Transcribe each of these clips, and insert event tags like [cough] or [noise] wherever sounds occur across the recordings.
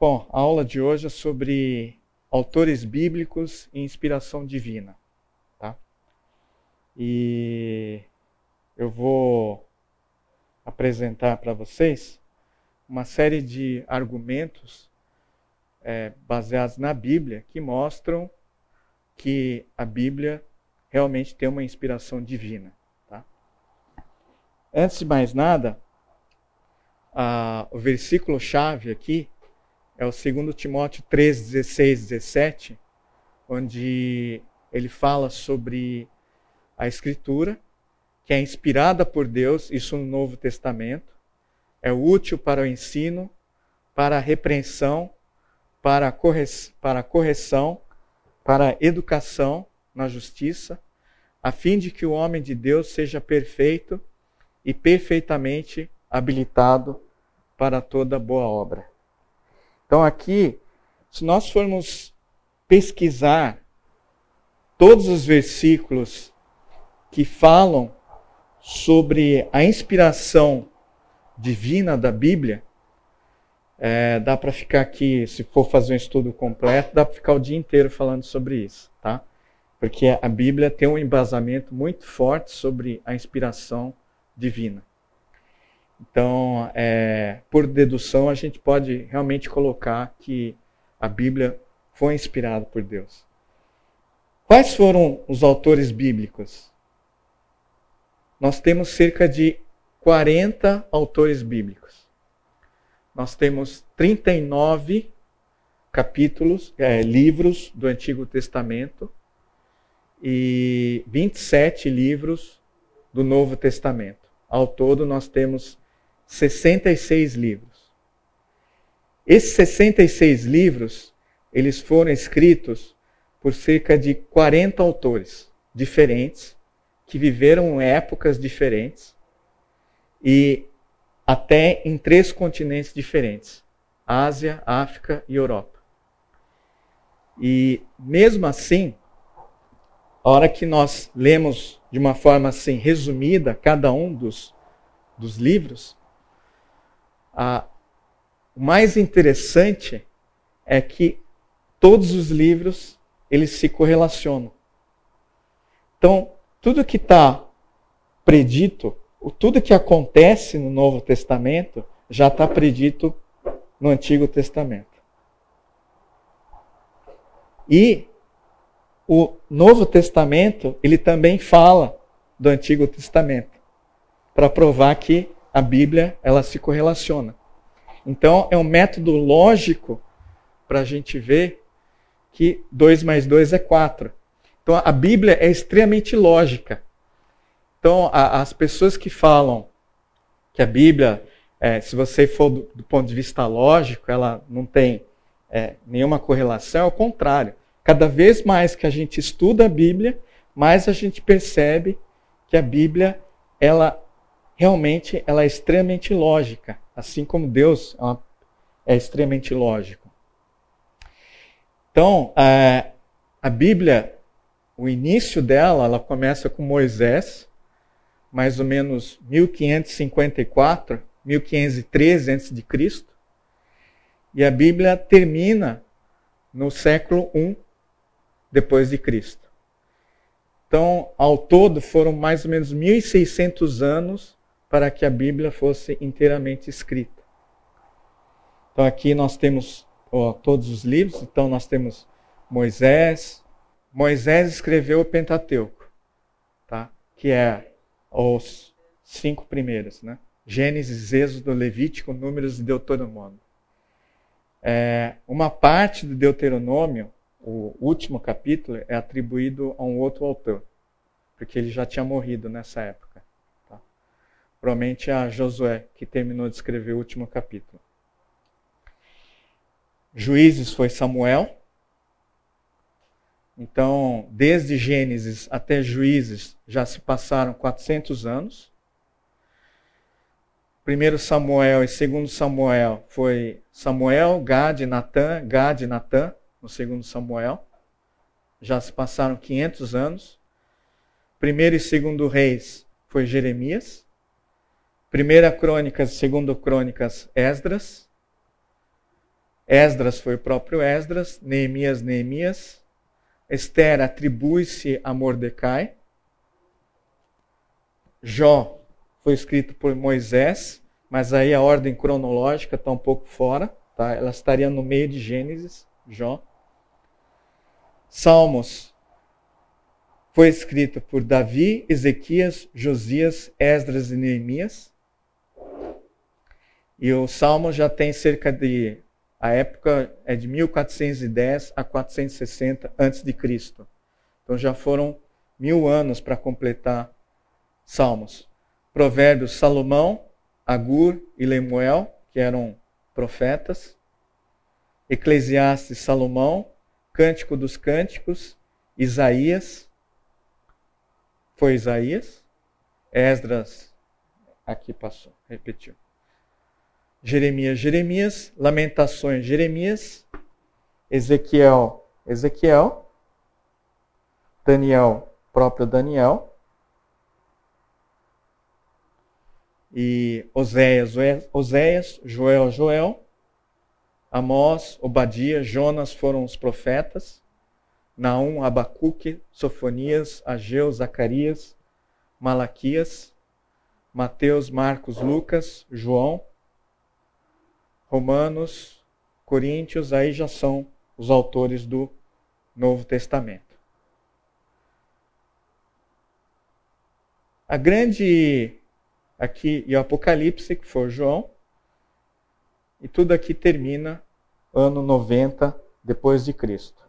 Bom, a aula de hoje é sobre autores bíblicos e inspiração divina. Tá? E eu vou apresentar para vocês uma série de argumentos é, baseados na Bíblia que mostram que a Bíblia realmente tem uma inspiração divina. Tá? Antes de mais nada, a, o versículo-chave aqui é o 2 Timóteo 3, 16, 17, onde ele fala sobre a Escritura, que é inspirada por Deus, isso no Novo Testamento, é útil para o ensino, para a repreensão, para a, corre para a correção, para a educação na justiça, a fim de que o homem de Deus seja perfeito e perfeitamente habilitado para toda boa obra. Então, aqui, se nós formos pesquisar todos os versículos que falam sobre a inspiração divina da Bíblia, é, dá para ficar aqui, se for fazer um estudo completo, dá para ficar o dia inteiro falando sobre isso, tá? Porque a Bíblia tem um embasamento muito forte sobre a inspiração divina. Então, é, por dedução, a gente pode realmente colocar que a Bíblia foi inspirada por Deus. Quais foram os autores bíblicos? Nós temos cerca de 40 autores bíblicos. Nós temos 39 capítulos, é, livros do Antigo Testamento e 27 livros do Novo Testamento. Ao todo, nós temos 66 livros. Esses 66 livros, eles foram escritos por cerca de 40 autores diferentes, que viveram épocas diferentes e até em três continentes diferentes: Ásia, África e Europa. E mesmo assim, a hora que nós lemos de uma forma assim resumida cada um dos, dos livros, a, o mais interessante é que todos os livros eles se correlacionam. Então, tudo que está predito, tudo que acontece no Novo Testamento já está predito no Antigo Testamento. E o Novo Testamento, ele também fala do Antigo Testamento, para provar que a Bíblia ela se correlaciona. Então é um método lógico para a gente ver que 2 mais 2 é 4. Então a Bíblia é extremamente lógica. Então a, as pessoas que falam que a Bíblia, é, se você for do, do, ponto de vista lógico, ela não tem é, nenhuma correlação, é o contrário. Cada vez mais que a gente estuda a Bíblia, mais a gente percebe que a Bíblia ela realmente ela é extremamente lógica, assim como Deus é, é extremamente lógico. Então, a, a Bíblia, o início dela, ela começa com Moisés, mais ou menos 1554, 1513 a.C., e a Bíblia termina no século I depois de Cristo. Então, ao todo, foram mais ou menos 1.600 anos para que a Bíblia fosse inteiramente escrita. Então aqui nós temos ó, todos os livros, então nós temos Moisés. Moisés escreveu o Pentateuco, tá? que é os cinco primeiros, né? Gênesis, Êxodo, Levítico, Números e Deuteronômio. É, uma parte do Deuteronômio, o último capítulo, é atribuído a um outro autor, porque ele já tinha morrido nessa época. Provavelmente a Josué, que terminou de escrever o último capítulo. Juízes foi Samuel. Então, desde Gênesis até Juízes já se passaram 400 anos. Primeiro Samuel e segundo Samuel foi Samuel, Gad, Natã, Gad Natã, no segundo Samuel. Já se passaram 500 anos. Primeiro e segundo Reis foi Jeremias. Primeira Crônicas, segundo Crônicas, Esdras. Esdras foi o próprio Esdras, Neemias, Neemias. Esther atribui-se a Mordecai. Jó foi escrito por Moisés, mas aí a ordem cronológica está um pouco fora, tá? ela estaria no meio de Gênesis, Jó. Salmos foi escrito por Davi, Ezequias, Josias, Esdras e Neemias. E o Salmo já tem cerca de a época é de 1410 a 460 antes de Cristo. Então já foram mil anos para completar Salmos. Provérbios Salomão, Agur e Lemuel, que eram profetas. Eclesiastes Salomão, Cântico dos Cânticos, Isaías, foi Isaías, Esdras, aqui passou, repetiu. Jeremias, Jeremias, Lamentações, Jeremias, Ezequiel, Ezequiel, Daniel, próprio Daniel, e Oséias, Oséias, Joel, Joel, Amós, Obadia, Jonas foram os profetas, Naum, Abacuque, Sofonias, Ageu, Zacarias, Malaquias, Mateus, Marcos, Lucas, João, Romanos, Coríntios, aí já são os autores do Novo Testamento. A grande aqui e o Apocalipse, que foi João, e tudo aqui termina ano 90 depois de Cristo.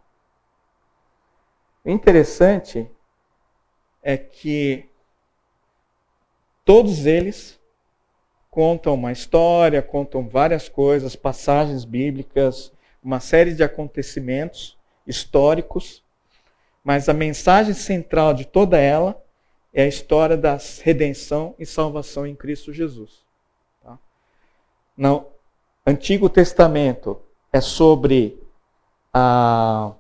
O interessante é que todos eles contam uma história, contam várias coisas, passagens bíblicas, uma série de acontecimentos históricos, mas a mensagem central de toda ela é a história da redenção e salvação em Cristo Jesus. Tá? No Antigo Testamento é sobre a,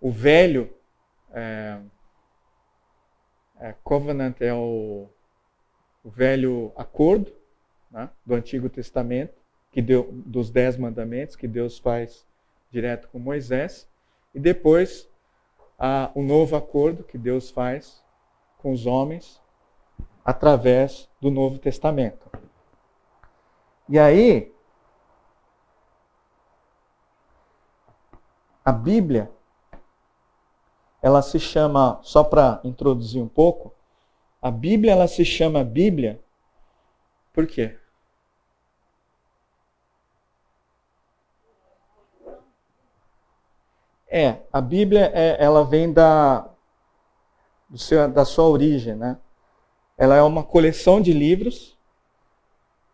o velho é, covenant é o o velho acordo né, do Antigo Testamento, que deu, dos Dez Mandamentos, que Deus faz direto com Moisés, e depois o novo acordo que Deus faz com os homens através do Novo Testamento. E aí, a Bíblia, ela se chama, só para introduzir um pouco, a Bíblia ela se chama Bíblia por quê? É, a Bíblia é, ela vem da, seu, da sua origem, né? Ela é uma coleção de livros,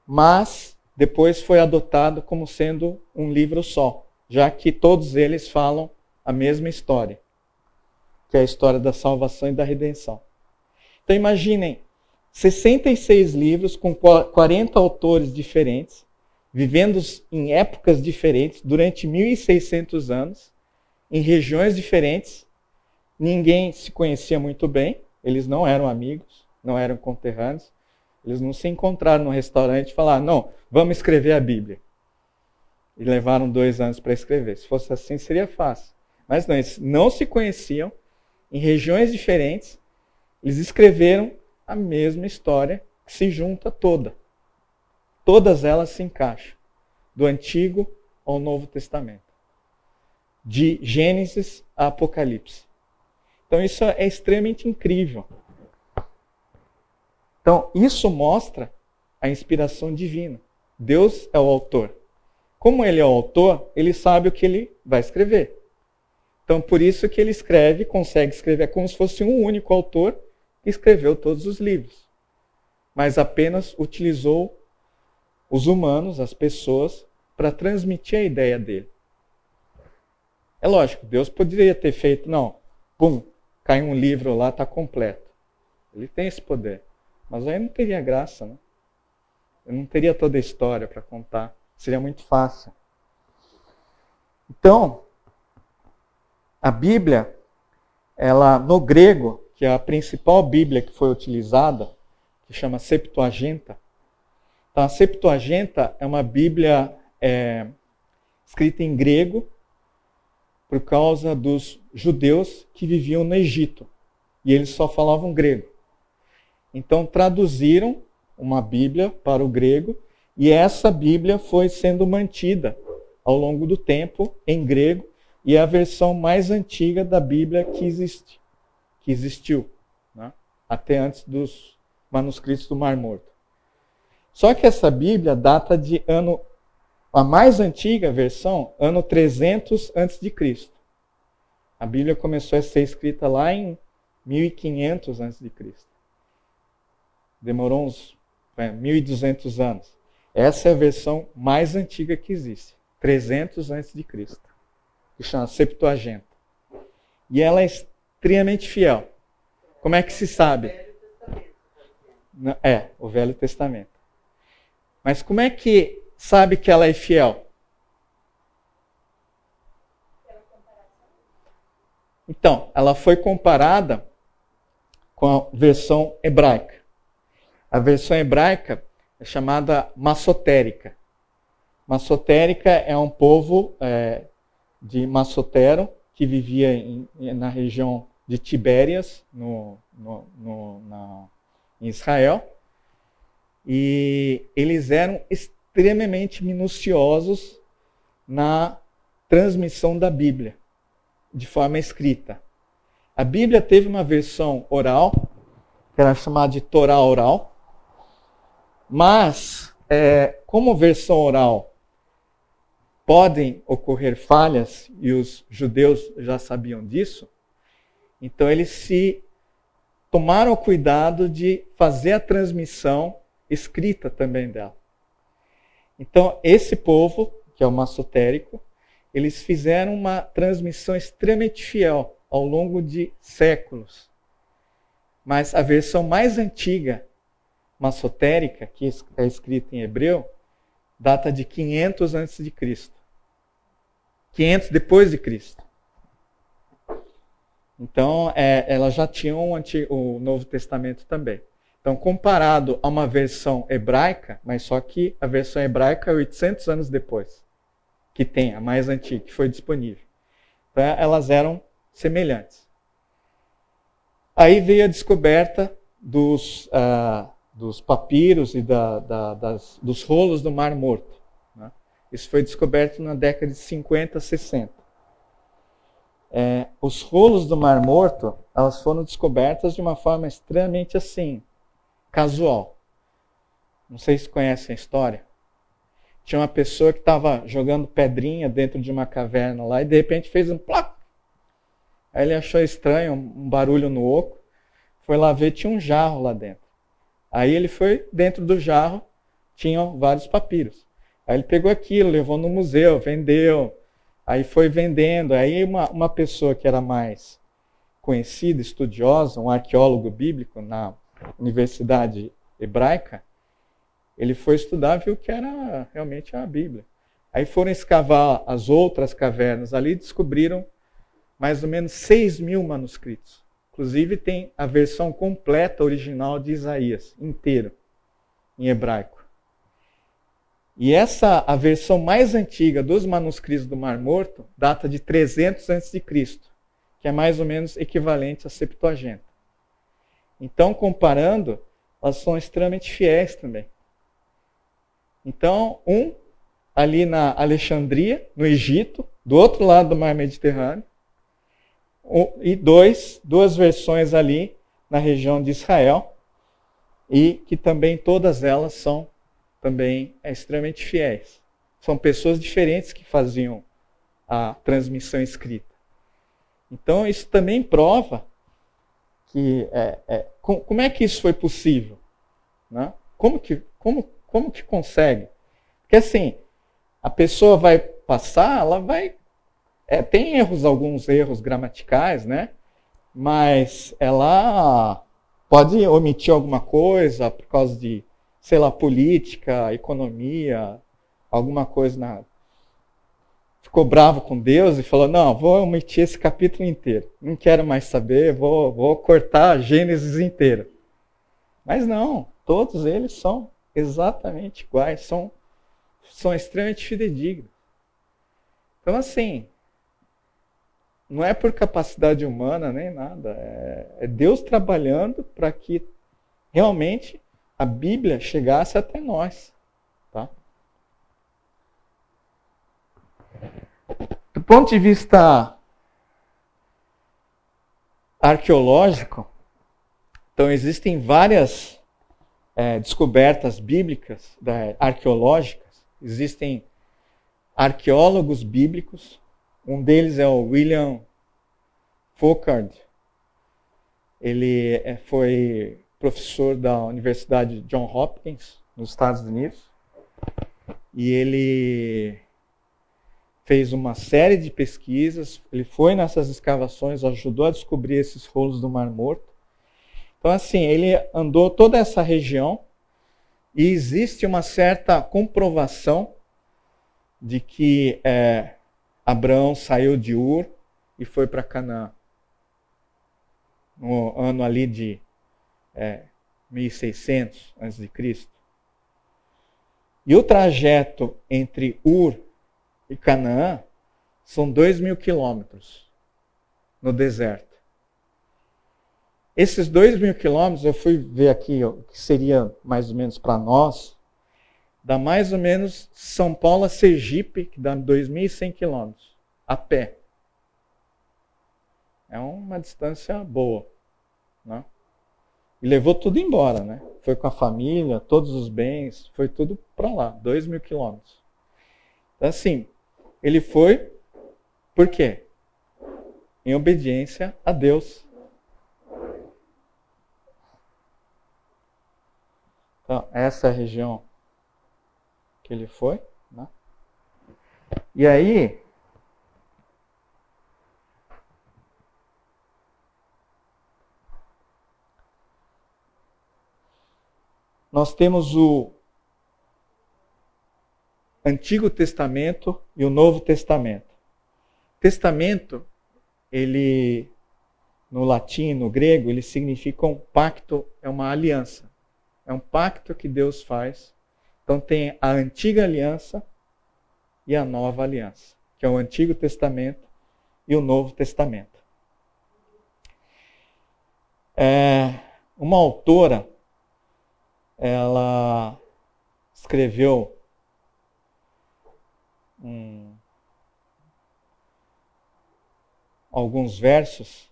mas depois foi adotado como sendo um livro só, já que todos eles falam a mesma história, que é a história da salvação e da redenção. Então imaginem, 66 livros com 40 autores diferentes, vivendo em épocas diferentes, durante 1600 anos, em regiões diferentes. Ninguém se conhecia muito bem, eles não eram amigos, não eram conterrâneos. Eles não se encontraram no restaurante e falaram: não, vamos escrever a Bíblia. E levaram dois anos para escrever. Se fosse assim, seria fácil. Mas não, eles não se conheciam, em regiões diferentes, eles escreveram a mesma história que se junta toda. Todas elas se encaixam, do Antigo ao Novo Testamento, de Gênesis a Apocalipse. Então isso é extremamente incrível. Então isso mostra a inspiração divina. Deus é o autor. Como ele é o autor, ele sabe o que ele vai escrever. Então por isso que ele escreve, consegue escrever como se fosse um único autor escreveu todos os livros, mas apenas utilizou os humanos, as pessoas, para transmitir a ideia dele. É lógico, Deus poderia ter feito, não, pum, cai um livro lá, está completo. Ele tem esse poder. Mas aí não teria graça, né? Eu não teria toda a história para contar. Seria muito fácil. Então, a Bíblia, ela no grego, que é a principal Bíblia que foi utilizada, que chama Septuaginta. Então, a Septuaginta é uma Bíblia é, escrita em grego por causa dos judeus que viviam no Egito e eles só falavam grego. Então traduziram uma Bíblia para o grego e essa Bíblia foi sendo mantida ao longo do tempo em grego e é a versão mais antiga da Bíblia que existe, que existiu, né? até antes dos manuscritos do Mar Morto. Só que essa Bíblia data de ano a mais antiga versão, ano 300 a.C. A Bíblia começou a ser escrita lá em 1500 a.C. Demorou uns é, 1200 anos. Essa é a versão mais antiga que existe, 300 a.C., que chama Septuaginta. E ela é extremamente fiel. Como é que se sabe? É, o Velho Testamento. Mas como é que sabe que ela é fiel? Então, ela foi comparada com a versão hebraica. A versão hebraica é chamada massotérica. Massotérica é um povo é, de Massotero que vivia em, na região de Tibérias, no, no, no, na, em Israel. E eles eram extremamente minuciosos na transmissão da Bíblia, de forma escrita. A Bíblia teve uma versão oral, que era chamada de Torá oral, mas, é, como versão oral, podem ocorrer falhas, e os judeus já sabiam disso, então eles se tomaram o cuidado de fazer a transmissão escrita também dela. Então, esse povo, que é o massotérico, eles fizeram uma transmissão extremamente fiel ao longo de séculos. Mas a versão mais antiga, massotérica, que é escrita em hebreu, data de 500 a.C. 500 depois de Cristo. Então, é, ela já tinha o, Antigo, o Novo Testamento também. Então, comparado a uma versão hebraica, mas só que a versão hebraica é 800 anos depois, que tem, a mais antiga, que foi disponível. Então, elas eram semelhantes. Aí veio a descoberta dos, uh, dos papiros e da, da, das, dos rolos do Mar Morto. Isso foi descoberto na década de 50, 60. É, os rolos do Mar Morto, elas foram descobertas de uma forma extremamente assim, casual. Não sei se conhecem a história. Tinha uma pessoa que estava jogando pedrinha dentro de uma caverna lá e de repente fez um plac. Aí ele achou estranho, um barulho no oco. Foi lá ver, tinha um jarro lá dentro. Aí ele foi dentro do jarro, tinham vários papiros. Aí ele pegou aquilo, levou no museu, vendeu. Aí foi vendendo. Aí uma, uma pessoa que era mais conhecida, estudiosa, um arqueólogo bíblico na universidade hebraica, ele foi estudar viu que era realmente a Bíblia. Aí foram escavar as outras cavernas ali e descobriram mais ou menos 6 mil manuscritos. Inclusive tem a versão completa original de Isaías, inteiro, em hebraico. E essa, a versão mais antiga dos manuscritos do Mar Morto, data de 300 a.C., que é mais ou menos equivalente à Septuaginta. Então, comparando, elas são extremamente fiéis também. Então, um ali na Alexandria, no Egito, do outro lado do mar Mediterrâneo, e dois, duas versões ali na região de Israel, e que também todas elas são também extremamente fiéis. São pessoas diferentes que faziam a transmissão escrita. Então, isso também prova que é, é, como é que isso foi possível? Né? Como, que, como, como que consegue? Porque assim, a pessoa vai passar, ela vai. É, tem erros, alguns erros gramaticais, né? Mas ela pode omitir alguma coisa por causa de, sei lá, política, economia, alguma coisa na, ficou bravo com Deus e falou: Não, vou omitir esse capítulo inteiro. Não quero mais saber, vou, vou cortar Gênesis inteiro. Mas não, todos eles são exatamente iguais, são, são extremamente fidedignos. Então, assim, não é por capacidade humana nem nada, é, é Deus trabalhando para que realmente a Bíblia chegasse até nós. Tá? Do ponto de vista arqueológico, então existem várias é, descobertas bíblicas, da, arqueológicas, existem arqueólogos bíblicos, um deles é o William Foucault. Ele é, foi professor da Universidade John Hopkins, nos Estados Unidos, e ele fez uma série de pesquisas, ele foi nessas escavações, ajudou a descobrir esses rolos do Mar Morto. Então, assim, ele andou toda essa região e existe uma certa comprovação de que é, Abraão saiu de Ur e foi para Canaã. No ano ali de é, 1600 a.C. E o trajeto entre Ur e Canaã são dois mil quilômetros no deserto. Esses dois mil quilômetros, eu fui ver aqui o que seria mais ou menos para nós, dá mais ou menos São Paulo a Sergipe, que dá 2.100 quilômetros, a pé. É uma distância boa. Né? E levou tudo embora, né? Foi com a família, todos os bens, foi tudo para lá, 2 mil quilômetros. Então, assim, ele foi, por quê? Em obediência a Deus. Então, essa é a região que ele foi. Né? E aí, nós temos o Antigo Testamento e o Novo Testamento. Testamento, ele no latim, no grego, ele significa um pacto, é uma aliança. É um pacto que Deus faz. Então tem a antiga aliança e a nova aliança, que é o Antigo Testamento e o Novo Testamento. É, uma autora, ela escreveu um, alguns versos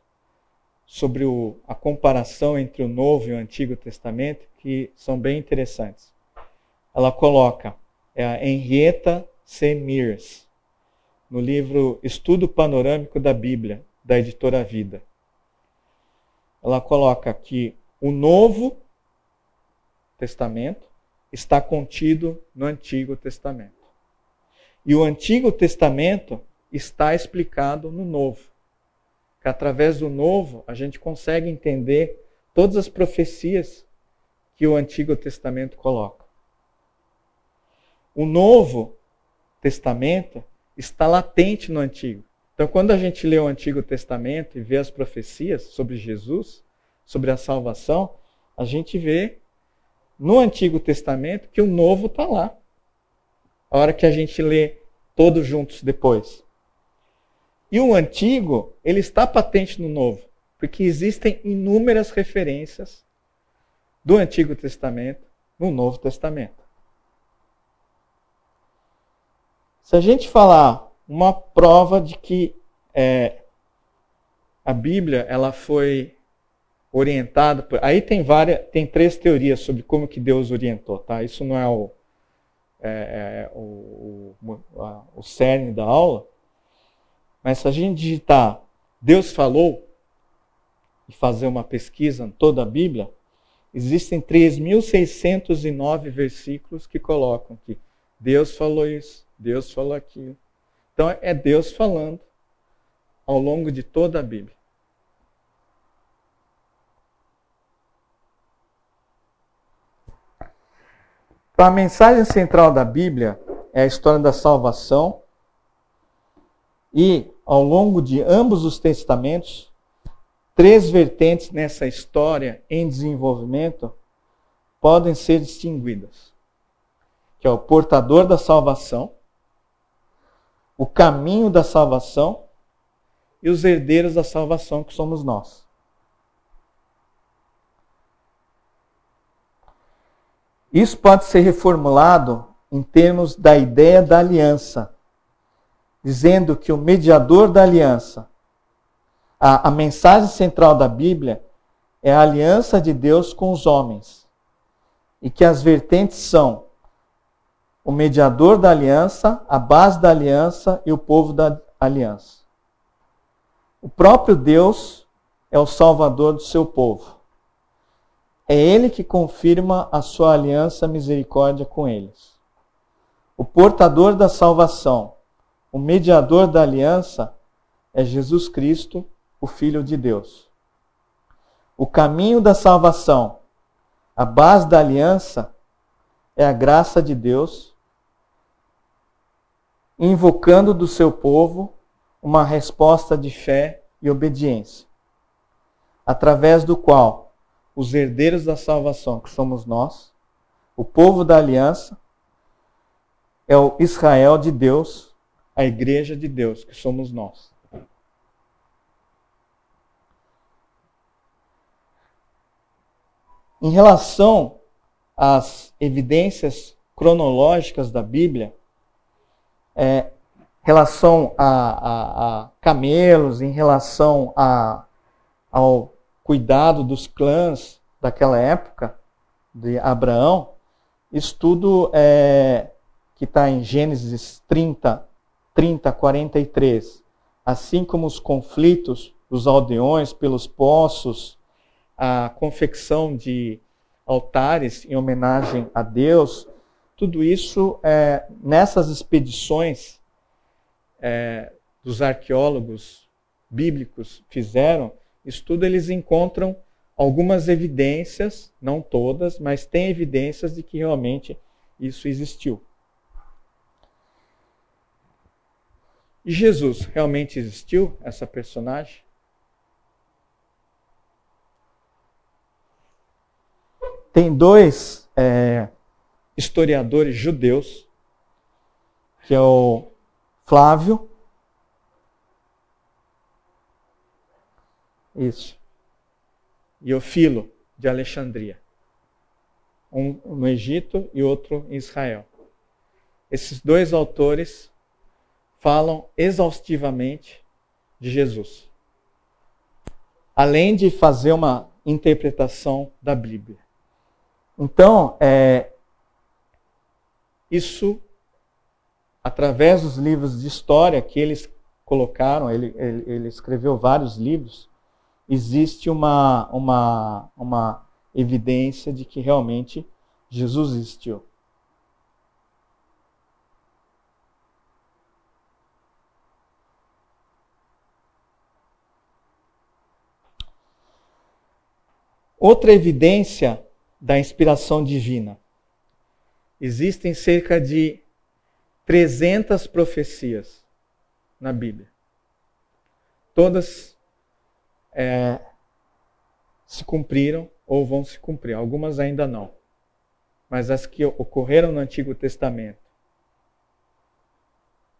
sobre o, a comparação entre o Novo e o Antigo Testamento que são bem interessantes. Ela coloca é a Henrietta C. Mears, no livro Estudo Panorâmico da Bíblia, da editora Vida. Ela coloca que o Novo Testamento está contido no Antigo Testamento. E o Antigo Testamento está explicado no Novo. Que através do Novo a gente consegue entender todas as profecias que o Antigo Testamento coloca. O Novo Testamento está latente no Antigo. Então, quando a gente lê o Antigo Testamento e vê as profecias sobre Jesus, sobre a salvação, a gente vê no Antigo Testamento que o Novo está lá a hora que a gente lê todos juntos depois. E o antigo, ele está patente no novo, porque existem inúmeras referências do Antigo Testamento no Novo Testamento. Se a gente falar uma prova de que é, a Bíblia ela foi orientada por, aí tem várias tem três teorias sobre como que Deus orientou tá isso não é o é, é, o, o, a, o cerne da aula, mas se a gente digitar Deus falou e fazer uma pesquisa em toda a Bíblia, existem 3.609 versículos que colocam que Deus falou isso, Deus falou aquilo. Então é Deus falando ao longo de toda a Bíblia. Então, a mensagem central da Bíblia é a história da salvação e, ao longo de ambos os testamentos, três vertentes nessa história em desenvolvimento podem ser distinguidas, que é o portador da salvação, o caminho da salvação e os herdeiros da salvação, que somos nós. Isso pode ser reformulado em termos da ideia da aliança, dizendo que o mediador da aliança, a, a mensagem central da Bíblia é a aliança de Deus com os homens, e que as vertentes são o mediador da aliança, a base da aliança e o povo da aliança. O próprio Deus é o salvador do seu povo. É ele que confirma a sua aliança misericórdia com eles. O portador da salvação, o mediador da aliança, é Jesus Cristo, o Filho de Deus. O caminho da salvação, a base da aliança, é a graça de Deus, invocando do seu povo uma resposta de fé e obediência, através do qual os herdeiros da salvação, que somos nós, o povo da aliança, é o Israel de Deus, a igreja de Deus, que somos nós. Em relação às evidências cronológicas da Bíblia, é, relação a, a, a, camelos, em relação a, ao cuidado dos clãs daquela época, de Abraão, estudo é, que está em Gênesis 30, 30, 43, assim como os conflitos dos aldeões pelos poços, a confecção de altares em homenagem a Deus, tudo isso é, nessas expedições é, dos arqueólogos bíblicos fizeram, estudo, eles encontram algumas evidências, não todas, mas tem evidências de que realmente isso existiu. E Jesus realmente existiu, essa personagem? Tem dois é, historiadores judeus, que é o Flávio Isso. E o Filo, de Alexandria. Um no Egito e outro em Israel. Esses dois autores falam exaustivamente de Jesus. Além de fazer uma interpretação da Bíblia. Então, é, isso, através dos livros de história que eles colocaram, ele, ele, ele escreveu vários livros, existe uma, uma, uma evidência de que realmente Jesus existiu. Outra evidência da inspiração divina. Existem cerca de 300 profecias na Bíblia. Todas é, se cumpriram ou vão se cumprir. Algumas ainda não. Mas as que ocorreram no Antigo Testamento,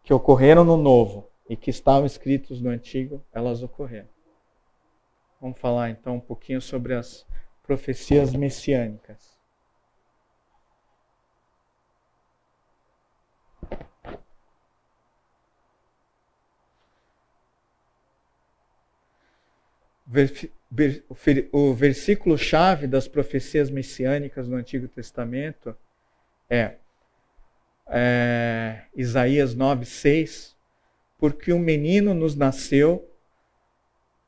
que ocorreram no Novo e que estavam escritos no Antigo, elas ocorreram. Vamos falar então um pouquinho sobre as profecias messiânicas. O versículo-chave das profecias messiânicas no Antigo Testamento é, é Isaías 9,6, porque um menino nos nasceu,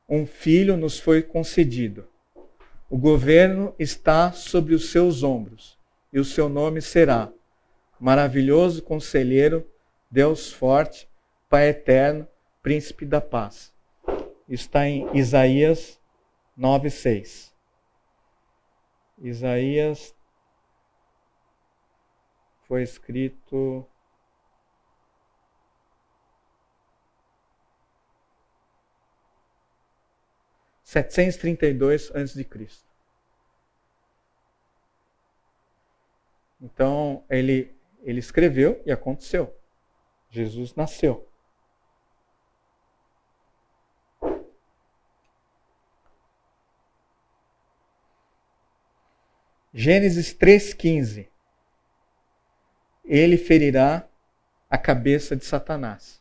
um filho nos foi concedido. O governo está sobre os seus ombros, e o seu nome será Maravilhoso Conselheiro, Deus Forte, Pai Eterno, Príncipe da Paz está em Isaías 9:6. Isaías foi escrito setecentos trinta e dois antes de Cristo. Então ele ele escreveu e aconteceu. Jesus nasceu. Gênesis 3,15. Ele ferirá a cabeça de Satanás.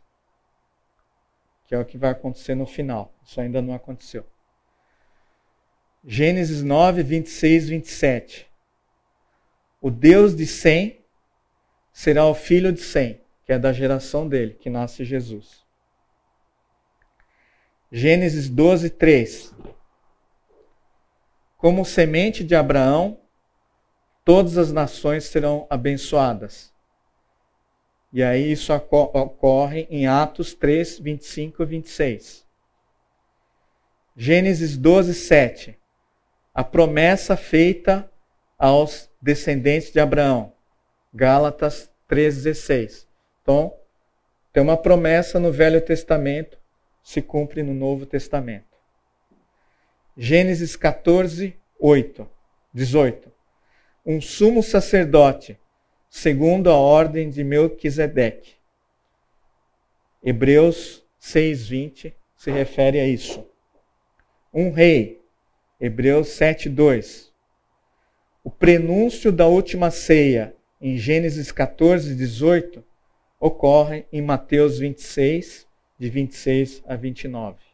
Que é o que vai acontecer no final. Isso ainda não aconteceu. Gênesis 9, 26, 27. O Deus de Sem será o filho de Sem, que é da geração dele, que nasce Jesus. Gênesis 12, 3. Como semente de Abraão, todas as nações serão abençoadas. E aí isso ocorre em Atos 3, 25 e 26. Gênesis 12, 7. A promessa feita aos descendentes de Abraão. Gálatas 3,16. Então, tem uma promessa no Velho Testamento, se cumpre no Novo Testamento. Gênesis 14, 8, 18. Um sumo sacerdote, segundo a ordem de Melquisedeque. Hebreus 6,20 se refere a isso. Um rei, Hebreus 7,2. O prenúncio da última ceia, em Gênesis 14, 18, ocorre em Mateus 26, de 26 a 29.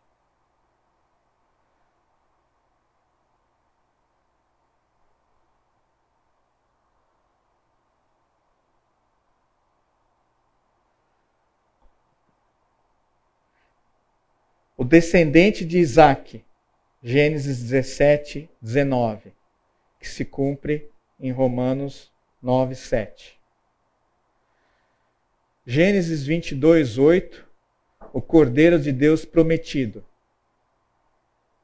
O descendente de Isaac, Gênesis 17, 19, que se cumpre em Romanos 9, 7. Gênesis 22, 8, o Cordeiro de Deus prometido,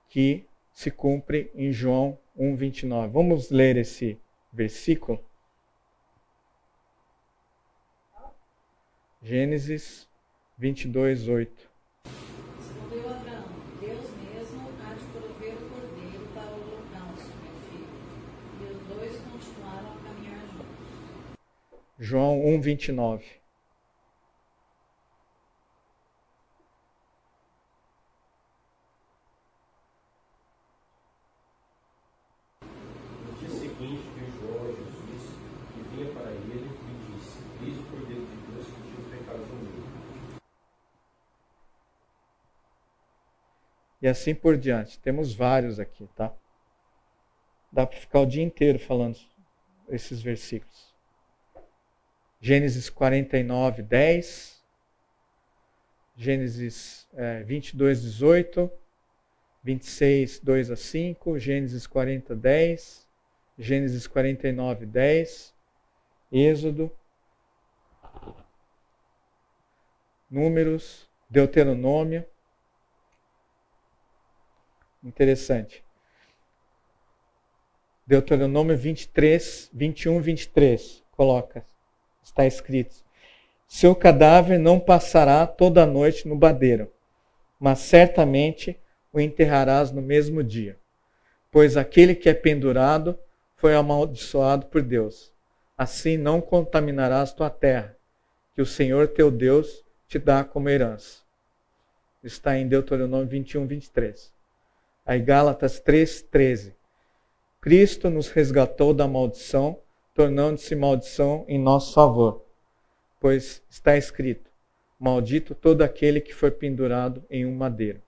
que se cumpre em João 1, 29. Vamos ler esse versículo? Gênesis 22, 8. João 1, 29. No dia seguinte, viu João a Jesus, que vinha para ele, e disse: Eis o Cordeiro de Deus que tira o pecado do mundo. E assim por diante. Temos vários aqui, tá? Dá para ficar o dia inteiro falando esses versículos. Gênesis 49, 10. Gênesis é, 22, 18. 26, 2 a 5. Gênesis 40, 10. Gênesis 49, 10. Êxodo. Números. Deuteronômio. Interessante. Deuteronômio 23, 21, 23. Coloca está escrito: Seu cadáver não passará toda a noite no badeiro, mas certamente o enterrarás no mesmo dia, pois aquele que é pendurado foi amaldiçoado por Deus. Assim não contaminarás tua terra, que o Senhor teu Deus te dá como herança. Está em Deuteronômio 21, 23. Aí Gálatas 3, 13. Cristo nos resgatou da maldição tornando-se maldição em nosso favor. Pois está escrito: Maldito todo aquele que foi pendurado em um madeiro.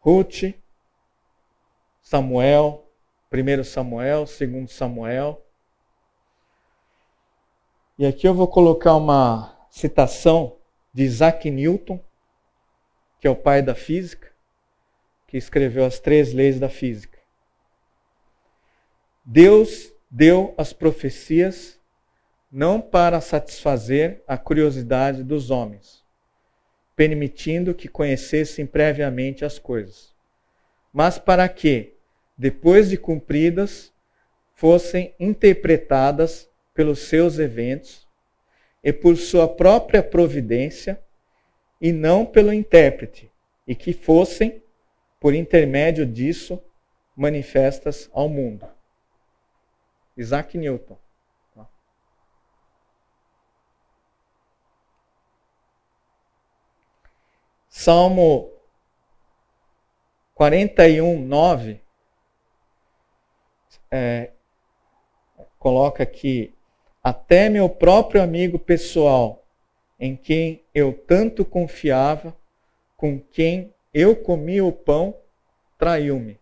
Ruth, Samuel, 1 Samuel, 2 Samuel. E aqui eu vou colocar uma citação de Isaac Newton, que é o pai da física que escreveu as três leis da física. Deus deu as profecias não para satisfazer a curiosidade dos homens, permitindo que conhecessem previamente as coisas, mas para que, depois de cumpridas, fossem interpretadas pelos seus eventos e por sua própria providência, e não pelo intérprete, e que fossem por intermédio disso, manifestas ao mundo. Isaac Newton. Salmo 41, 9, é, coloca que até meu próprio amigo pessoal, em quem eu tanto confiava, com quem eu comia o pão, traiu-me,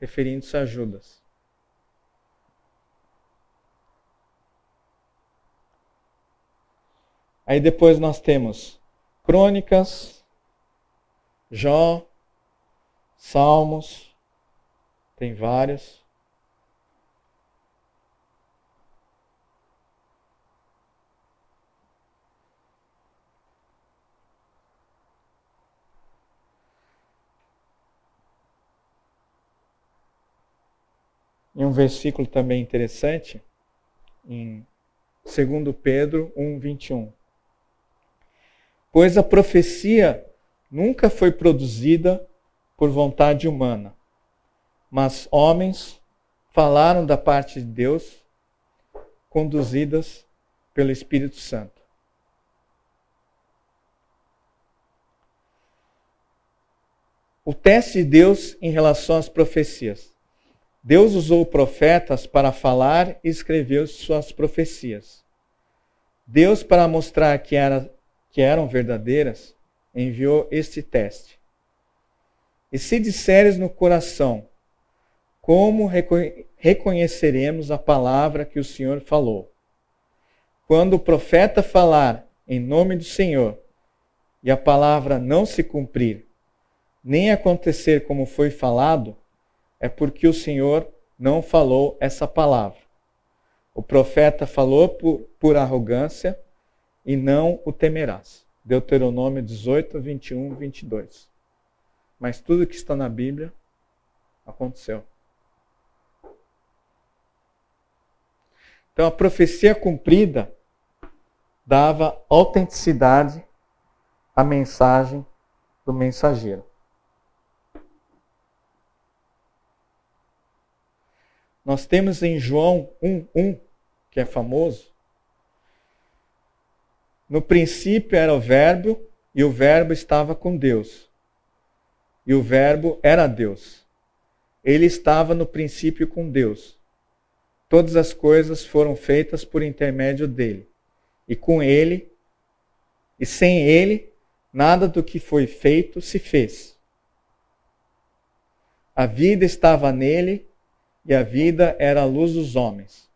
referindo-se a Judas. Aí depois nós temos Crônicas, Jó, Salmos, tem vários. E um versículo também interessante, em 2 Pedro 1, 21. Pois a profecia nunca foi produzida por vontade humana, mas homens falaram da parte de Deus, conduzidas pelo Espírito Santo. O teste de Deus em relação às profecias. Deus usou profetas para falar e escrever suas profecias. Deus, para mostrar que, era, que eram verdadeiras, enviou este teste. E se disseres no coração, como reconheceremos a palavra que o Senhor falou? Quando o profeta falar em nome do Senhor e a palavra não se cumprir, nem acontecer como foi falado, é porque o Senhor não falou essa palavra. O profeta falou por, por arrogância e não o temerás. Deuteronômio 18, 21, 22. Mas tudo que está na Bíblia aconteceu. Então a profecia cumprida dava autenticidade à mensagem do mensageiro. Nós temos em João 1:1, que é famoso. No princípio era o Verbo, e o Verbo estava com Deus. E o Verbo era Deus. Ele estava no princípio com Deus. Todas as coisas foram feitas por intermédio dele. E com ele, e sem ele, nada do que foi feito se fez. A vida estava nele e a vida era a luz dos homens.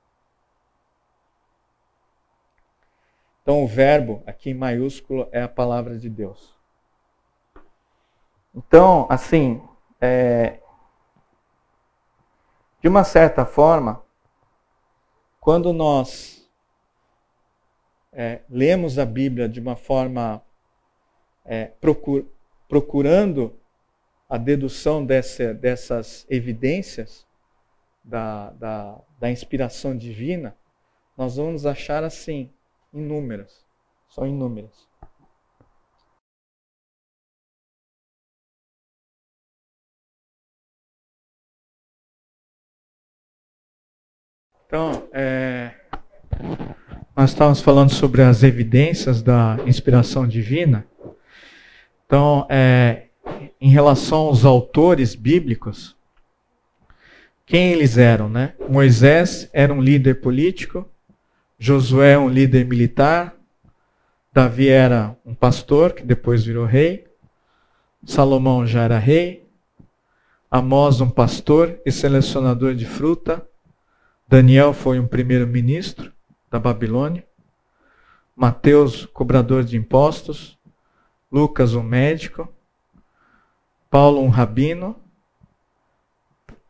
Então, o verbo, aqui em maiúsculo, é a palavra de Deus. Então, assim, é, de uma certa forma, quando nós é, lemos a Bíblia de uma forma é, procur, procurando a dedução dessa, dessas evidências, da, da, da inspiração divina, nós vamos achar assim, inúmeras. São inúmeras. Então, é, nós estávamos falando sobre as evidências da inspiração divina. Então, é, em relação aos autores bíblicos, quem eles eram, né? Moisés era um líder político, Josué um líder militar, Davi era um pastor que depois virou rei, Salomão já era rei, Amós um pastor e selecionador de fruta, Daniel foi um primeiro-ministro da Babilônia, Mateus cobrador de impostos, Lucas um médico, Paulo um rabino,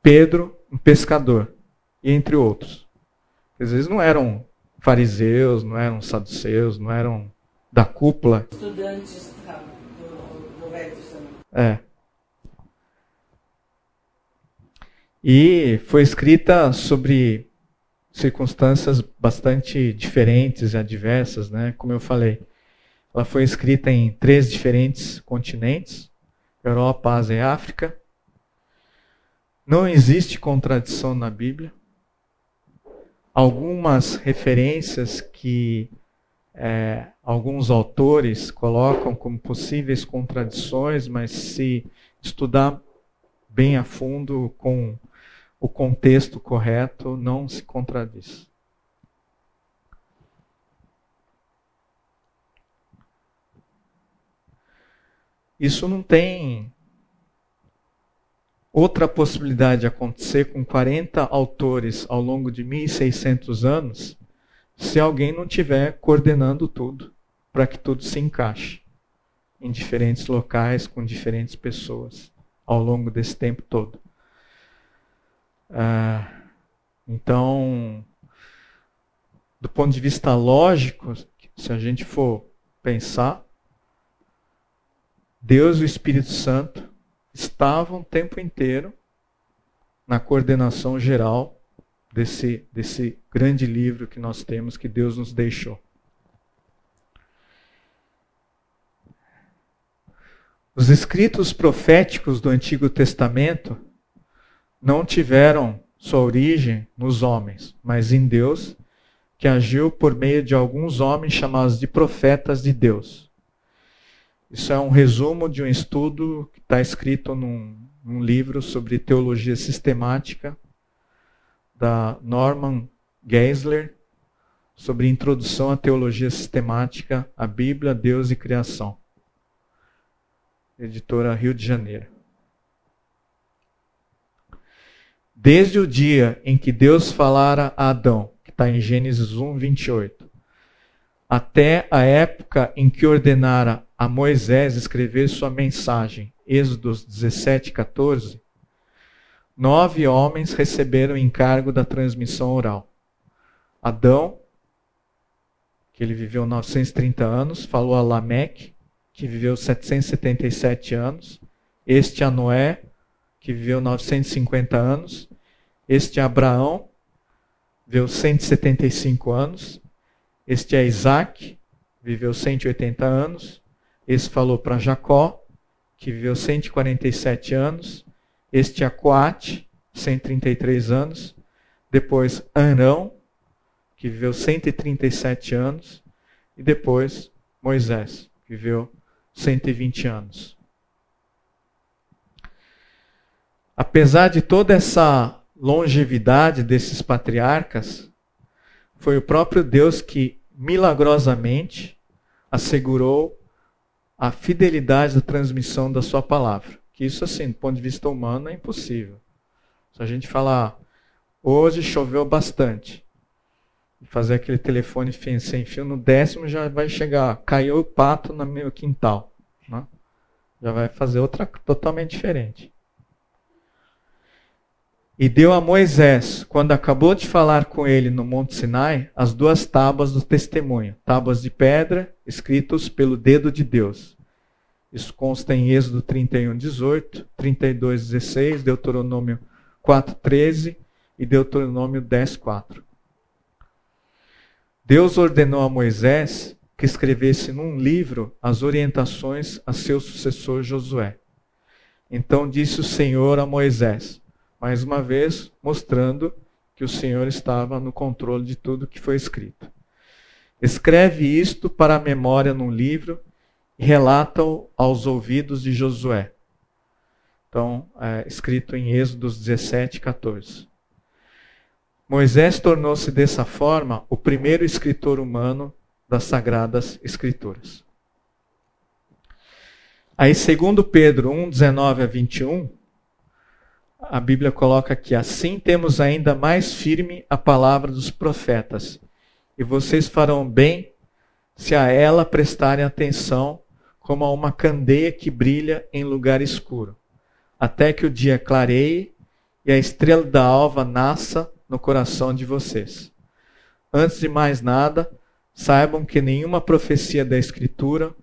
Pedro um pescador, e entre outros. Às vezes não eram fariseus, não eram saduceus, não eram da cúpula. Estudantes do, do Velho Testamento. É. E foi escrita sobre circunstâncias bastante diferentes e adversas, né? Como eu falei, ela foi escrita em três diferentes continentes: Europa, Ásia e África. Não existe contradição na Bíblia. Algumas referências que é, alguns autores colocam como possíveis contradições, mas se estudar bem a fundo com o contexto correto, não se contradiz. Isso não tem outra possibilidade de acontecer com 40 autores ao longo de 1600 anos, se alguém não estiver coordenando tudo, para que tudo se encaixe em diferentes locais, com diferentes pessoas, ao longo desse tempo todo. Ah, então, do ponto de vista lógico, se a gente for pensar, Deus e o Espírito Santo estavam o tempo inteiro na coordenação geral desse, desse grande livro que nós temos, que Deus nos deixou. Os escritos proféticos do Antigo Testamento não tiveram sua origem nos homens, mas em Deus, que agiu por meio de alguns homens chamados de profetas de Deus. Isso é um resumo de um estudo que está escrito num, num livro sobre teologia sistemática da Norman Geisler, sobre introdução à teologia sistemática, a Bíblia, Deus e criação. Editora Rio de Janeiro. Desde o dia em que Deus falara a Adão, que está em Gênesis 1, 28, até a época em que ordenara a Moisés escrever sua mensagem, Êxodo 17, 14, nove homens receberam o encargo da transmissão oral. Adão, que ele viveu 930 anos, falou a Lameque, que viveu 777 anos, este a Noé, que viveu 950 anos, este a Abraão, viveu 175 anos, este é Isaac, viveu 180 anos. Esse falou para Jacó, que viveu 147 anos. Este é Coate, 133 anos. Depois Arão, que viveu 137 anos. E depois Moisés, que viveu 120 anos. Apesar de toda essa longevidade desses patriarcas, foi o próprio Deus que milagrosamente assegurou a fidelidade da transmissão da sua palavra. Que isso, assim, do ponto de vista humano, é impossível. Se a gente falar, hoje choveu bastante, fazer aquele telefone sem fio, no décimo já vai chegar, caiu o pato no meu quintal. Né? Já vai fazer outra totalmente diferente. E deu a Moisés, quando acabou de falar com ele no Monte Sinai, as duas tábuas do testemunho, tábuas de pedra, escritos pelo dedo de Deus. Isso consta em Êxodo 31, 18, 32, 16, Deuteronômio 4, 13 e Deuteronômio 10, 4. Deus ordenou a Moisés que escrevesse num livro as orientações a seu sucessor Josué. Então disse o Senhor a Moisés: mais uma vez mostrando que o Senhor estava no controle de tudo que foi escrito. Escreve isto para a memória num livro e relata-o aos ouvidos de Josué. Então, é, escrito em Êxodos 17, 14. Moisés tornou-se dessa forma o primeiro escritor humano das Sagradas Escrituras. Aí, segundo Pedro 1, 19 a 21, a Bíblia coloca que assim temos ainda mais firme a palavra dos profetas, e vocês farão bem se a ela prestarem atenção como a uma candeia que brilha em lugar escuro, até que o dia clareie e a estrela da alva nasça no coração de vocês. Antes de mais nada, saibam que nenhuma profecia da Escritura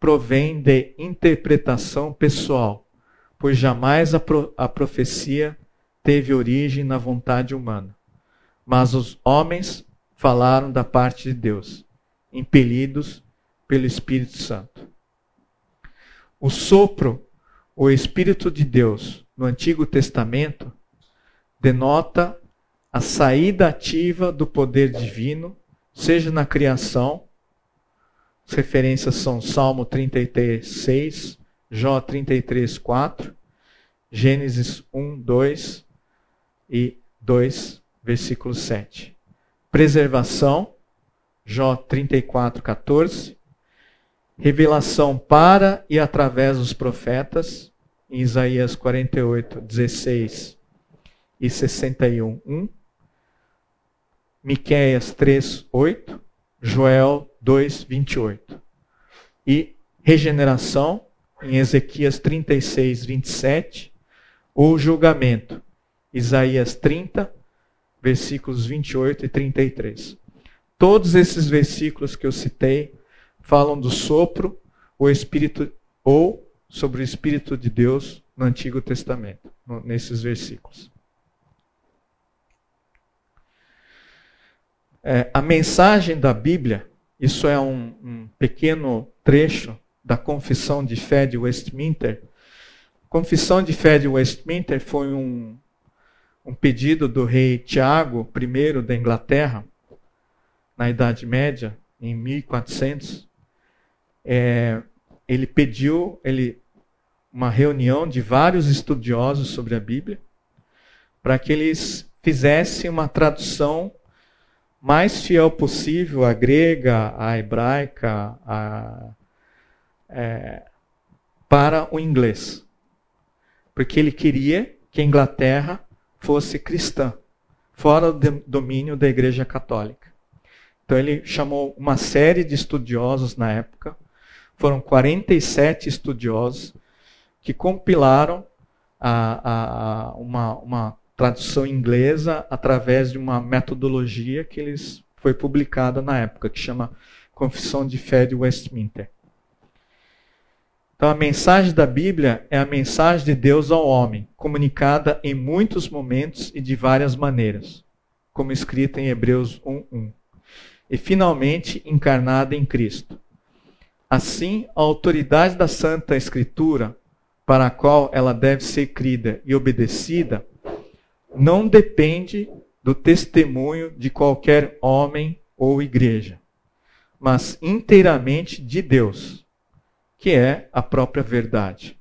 provém de interpretação pessoal pois jamais a, pro, a profecia teve origem na vontade humana. Mas os homens falaram da parte de Deus, impelidos pelo Espírito Santo. O sopro, o Espírito de Deus, no Antigo Testamento, denota a saída ativa do poder divino, seja na criação, as referências são Salmo 33, 6, Jó 33, 4, Gênesis 1, 2 e 2, versículo 7. Preservação, Jó 34, 14. Revelação para e através dos profetas, em Isaías 48, 16 e 61, 1. Miqueias 3, 8. Joel 2, 28. E regeneração, em Ezequias 36, 27. O julgamento, Isaías 30, versículos 28 e 33. Todos esses versículos que eu citei falam do sopro, o espírito ou sobre o espírito de Deus no Antigo Testamento, nesses versículos. É, a mensagem da Bíblia, isso é um, um pequeno trecho da Confissão de Fé de Westminster. Confissão de Fé de Westminster foi um, um pedido do rei Tiago I da Inglaterra, na Idade Média, em 1400. É, ele pediu ele, uma reunião de vários estudiosos sobre a Bíblia, para que eles fizessem uma tradução mais fiel possível à grega, à hebraica, à, é, para o inglês. Porque ele queria que a Inglaterra fosse cristã, fora do domínio da Igreja Católica. Então ele chamou uma série de estudiosos na época, foram 47 estudiosos que compilaram a, a, a uma, uma tradução inglesa através de uma metodologia que eles foi publicada na época, que chama Confissão de Fé de Westminster. Então, a mensagem da Bíblia é a mensagem de Deus ao homem, comunicada em muitos momentos e de várias maneiras, como escrita em Hebreus 1:1, e finalmente encarnada em Cristo. Assim, a autoridade da Santa Escritura, para a qual ela deve ser crida e obedecida, não depende do testemunho de qualquer homem ou igreja, mas inteiramente de Deus que é a própria verdade,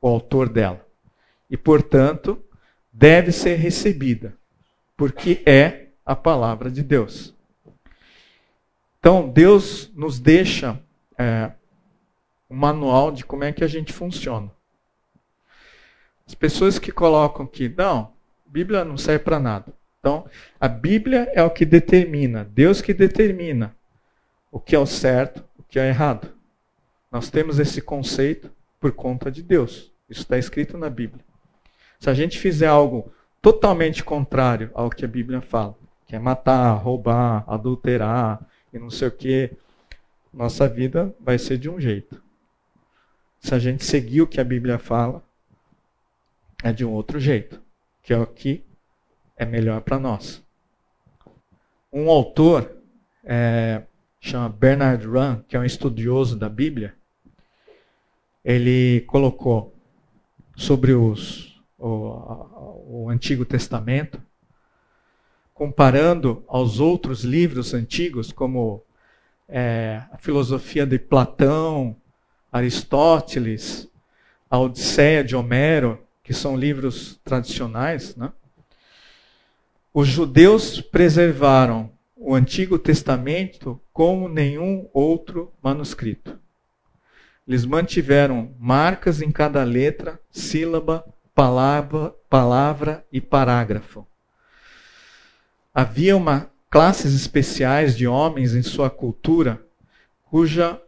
o autor dela. E, portanto, deve ser recebida, porque é a palavra de Deus. Então, Deus nos deixa é, um manual de como é que a gente funciona. As pessoas que colocam que, não, Bíblia não serve para nada. Então, a Bíblia é o que determina, Deus que determina o que é o certo, o que é errado. Nós temos esse conceito por conta de Deus. Isso está escrito na Bíblia. Se a gente fizer algo totalmente contrário ao que a Bíblia fala, que é matar, roubar, adulterar e não sei o que, nossa vida vai ser de um jeito. Se a gente seguir o que a Bíblia fala, é de um outro jeito, que é o que é melhor para nós. Um autor é, chama Bernard Run, que é um estudioso da Bíblia, ele colocou sobre os, o, o Antigo Testamento, comparando aos outros livros antigos, como é, a filosofia de Platão, Aristóteles, a Odisseia de Homero, que são livros tradicionais, né? os judeus preservaram o Antigo Testamento como nenhum outro manuscrito. Eles mantiveram marcas em cada letra, sílaba, palavra, palavra e parágrafo. Havia uma classes especiais de homens em sua cultura cuja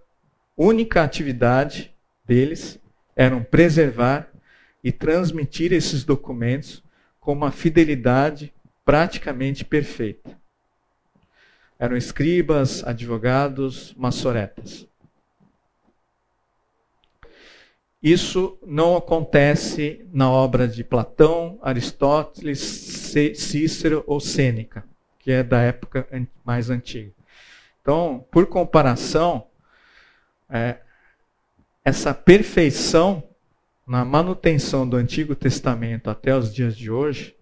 única atividade deles era preservar e transmitir esses documentos com uma fidelidade praticamente perfeita. Eram escribas, advogados, maçoretas. Isso não acontece na obra de Platão, Aristóteles, Cícero ou Sêneca, que é da época mais antiga. Então, por comparação, é, essa perfeição na manutenção do Antigo Testamento até os dias de hoje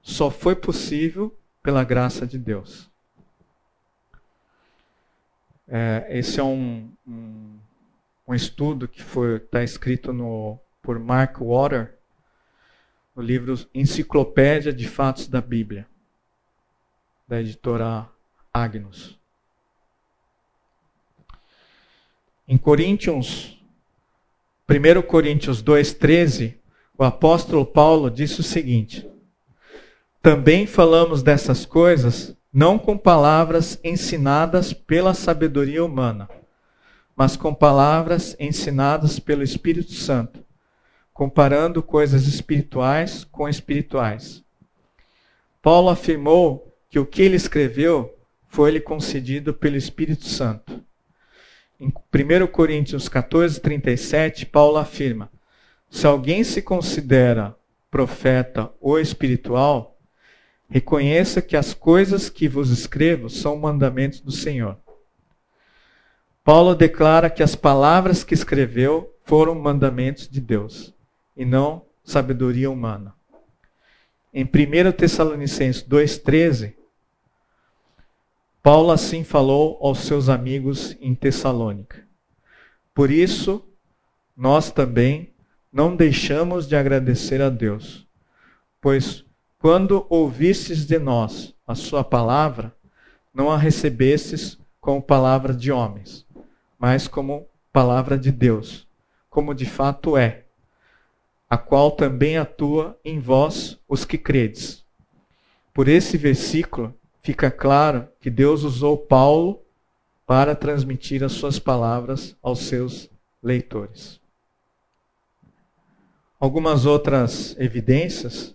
só foi possível pela graça de Deus. É, esse é um, um um estudo que foi está escrito no, por Mark Water, no livro Enciclopédia de Fatos da Bíblia, da editora Agnus. Em Coríntios, 1 Coríntios 2,13, o apóstolo Paulo disse o seguinte: Também falamos dessas coisas não com palavras ensinadas pela sabedoria humana, mas com palavras ensinadas pelo Espírito Santo, comparando coisas espirituais com espirituais. Paulo afirmou que o que ele escreveu foi-lhe concedido pelo Espírito Santo. Em 1 Coríntios 14, 37, Paulo afirma: Se alguém se considera profeta ou espiritual, Reconheça que as coisas que vos escrevo são mandamentos do Senhor. Paulo declara que as palavras que escreveu foram mandamentos de Deus e não sabedoria humana. Em 1 Tessalonicenses 2,13, Paulo assim falou aos seus amigos em Tessalônica. Por isso, nós também não deixamos de agradecer a Deus, pois quando ouvistes de nós a sua palavra, não a recebestes como palavra de homens, mas como palavra de Deus, como de fato é, a qual também atua em vós os que credes. Por esse versículo fica claro que Deus usou Paulo para transmitir as suas palavras aos seus leitores. Algumas outras evidências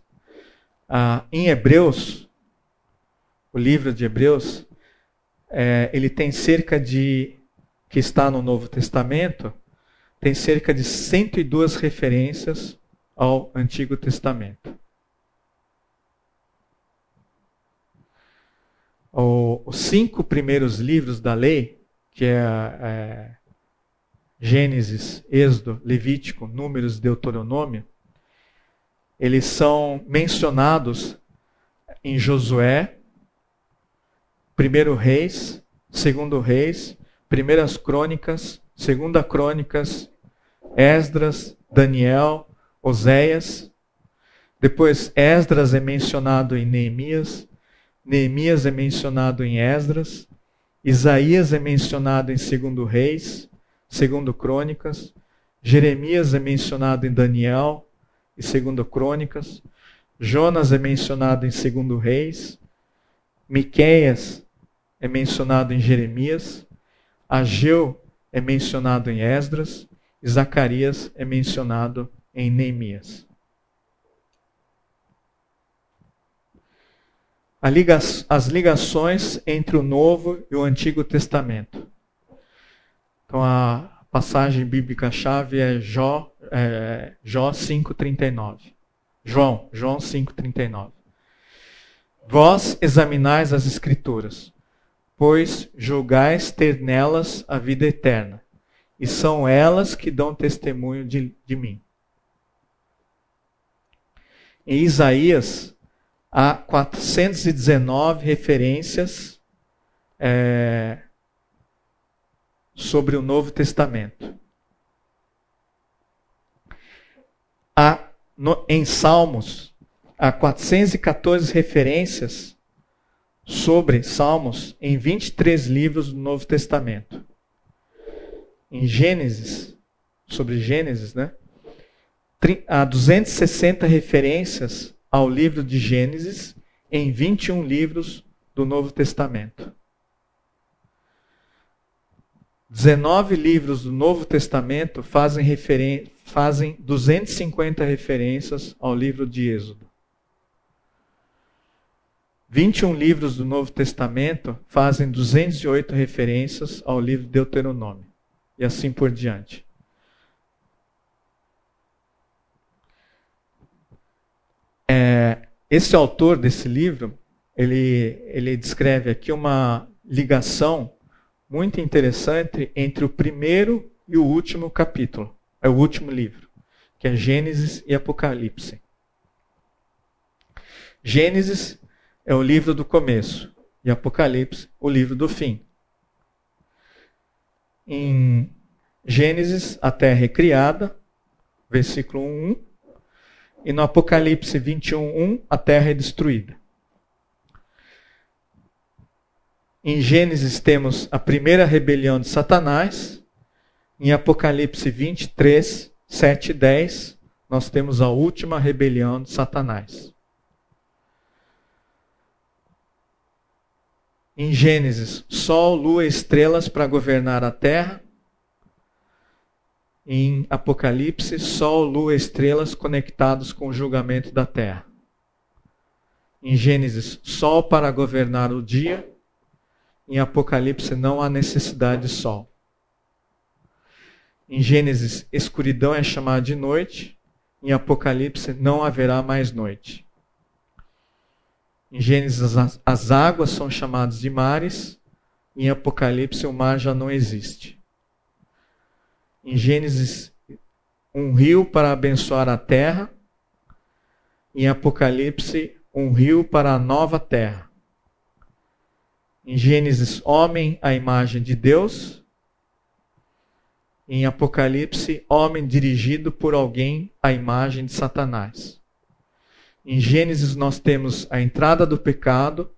ah, em Hebreus, o livro de Hebreus, é, ele tem cerca de, que está no Novo Testamento, tem cerca de 102 referências ao Antigo Testamento. Os cinco primeiros livros da lei, que é, é Gênesis, Êxodo, Levítico, Números Deuteronômio, eles são mencionados em Josué, primeiro Reis, segundo Reis, primeiras Crônicas, segunda Crônicas, Esdras, Daniel, Oséias. Depois Esdras é mencionado em Neemias, Neemias é mencionado em Esdras, Isaías é mencionado em segundo Reis, segundo Crônicas, Jeremias é mencionado em Daniel, e segundo Crônicas. Jonas é mencionado em segundo Reis. Miqueias é mencionado em Jeremias. Ageu é mencionado em Esdras. Zacarias é mencionado em Neemias. as ligações entre o Novo e o Antigo Testamento. Então, a passagem bíblica chave é Jó, é, Jó 5,39. João, João 5,39. Vós examinais as Escrituras, pois julgais ter nelas a vida eterna, e são elas que dão testemunho de, de mim. Em Isaías, há 419 referências é, sobre o Novo Testamento. Há, no, em Salmos, há 414 referências sobre Salmos em 23 livros do Novo Testamento. Em Gênesis, sobre Gênesis, né? Há 260 referências ao livro de Gênesis em 21 livros do Novo Testamento. 19 livros do Novo Testamento fazem, fazem 250 referências ao livro de Êxodo. 21 livros do Novo Testamento fazem 208 referências ao livro de Deuteronômio. E assim por diante. É, esse autor desse livro, ele, ele descreve aqui uma ligação muito interessante entre o primeiro e o último capítulo, é o último livro, que é Gênesis e Apocalipse. Gênesis é o livro do começo e Apocalipse o livro do fim. Em Gênesis, a terra é criada, versículo 1. E no Apocalipse 21:1 a terra é destruída. Em Gênesis temos a primeira rebelião de Satanás. Em Apocalipse 23, 7 e 10, nós temos a última rebelião de Satanás. Em Gênesis, sol, lua estrelas para governar a terra. Em Apocalipse, sol, lua estrelas conectados com o julgamento da terra. Em Gênesis, sol para governar o dia. Em Apocalipse, não há necessidade de sol. Em Gênesis, escuridão é chamada de noite. Em Apocalipse, não haverá mais noite. Em Gênesis, as, as águas são chamadas de mares. Em Apocalipse, o mar já não existe. Em Gênesis, um rio para abençoar a terra. Em Apocalipse, um rio para a nova terra. Em Gênesis, homem à imagem de Deus. Em Apocalipse, homem dirigido por alguém à imagem de Satanás. Em Gênesis nós temos a entrada do pecado,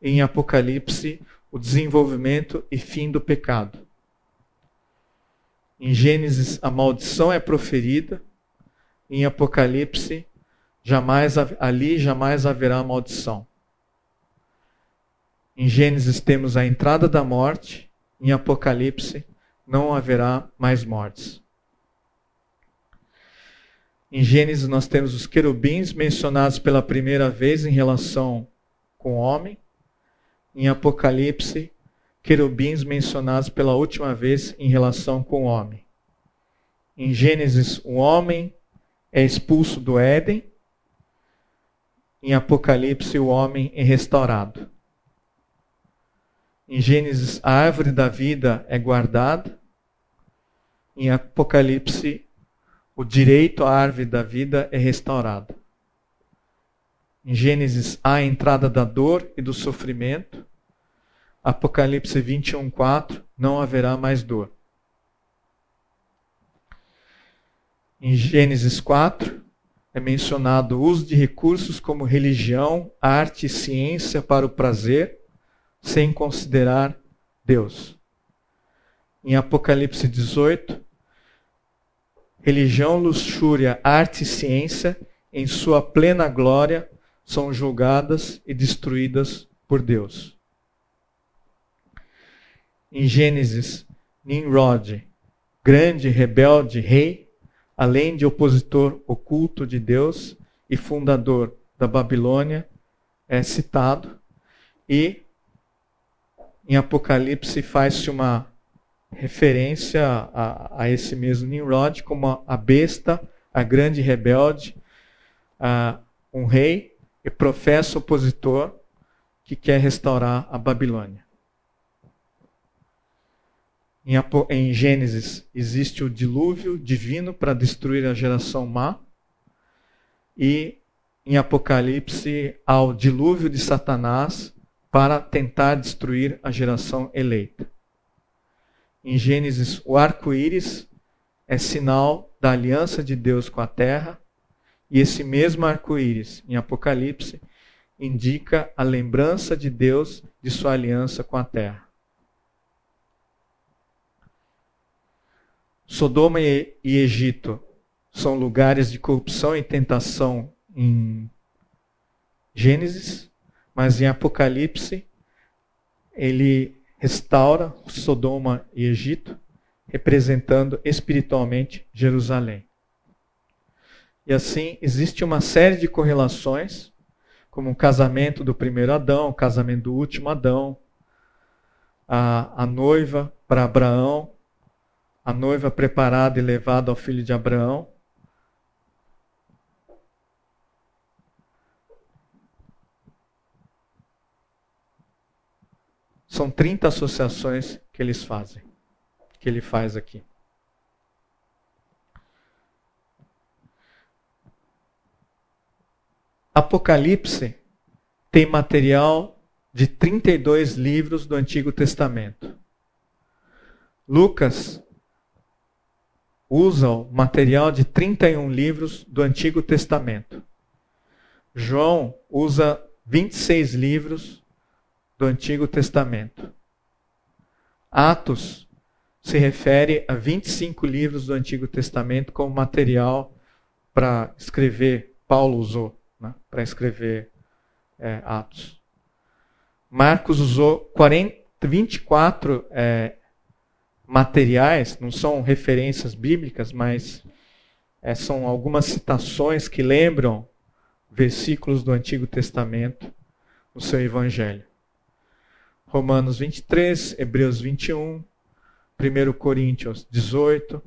em Apocalipse o desenvolvimento e fim do pecado. Em Gênesis a maldição é proferida, em Apocalipse jamais ali jamais haverá maldição. Em Gênesis temos a entrada da morte, em Apocalipse não haverá mais mortes. Em Gênesis nós temos os querubins mencionados pela primeira vez em relação com o homem. Em Apocalipse, querubins mencionados pela última vez em relação com o homem. Em Gênesis, o homem é expulso do Éden. Em Apocalipse, o homem é restaurado. Em Gênesis, a árvore da vida é guardada. Em Apocalipse, o direito à árvore da vida é restaurado. Em Gênesis há a entrada da dor e do sofrimento. Apocalipse 21, 4, não haverá mais dor. Em Gênesis 4, é mencionado o uso de recursos como religião, arte e ciência para o prazer, sem considerar Deus. Em Apocalipse 18, Religião, luxúria, arte e ciência, em sua plena glória, são julgadas e destruídas por Deus. Em Gênesis, Nimrod, grande rebelde rei, além de opositor oculto de Deus e fundador da Babilônia, é citado. E em Apocalipse faz-se uma referência a, a esse mesmo Nimrod como a besta, a grande rebelde, a, um rei e professa opositor que quer restaurar a Babilônia. Em, em Gênesis existe o dilúvio divino para destruir a geração má, e em Apocalipse há o dilúvio de Satanás para tentar destruir a geração eleita. Em Gênesis, o arco-íris é sinal da aliança de Deus com a terra, e esse mesmo arco-íris, em Apocalipse, indica a lembrança de Deus de sua aliança com a terra. Sodoma e Egito são lugares de corrupção e tentação em Gênesis, mas em Apocalipse ele restaura Sodoma e Egito, representando espiritualmente Jerusalém. E assim existe uma série de correlações, como o casamento do primeiro Adão, o casamento do último Adão, a, a noiva para Abraão, a noiva preparada e levada ao filho de Abraão, São 30 associações que eles fazem, que ele faz aqui. Apocalipse tem material de 32 livros do Antigo Testamento. Lucas usa o material de 31 livros do Antigo Testamento. João usa 26 livros do Antigo Testamento. Atos se refere a 25 livros do Antigo Testamento como material para escrever, Paulo usou né, para escrever é, Atos. Marcos usou 40, 24 é, materiais, não são referências bíblicas, mas é, são algumas citações que lembram versículos do Antigo Testamento no seu Evangelho. Romanos 23, Hebreus 21, 1 Coríntios 18.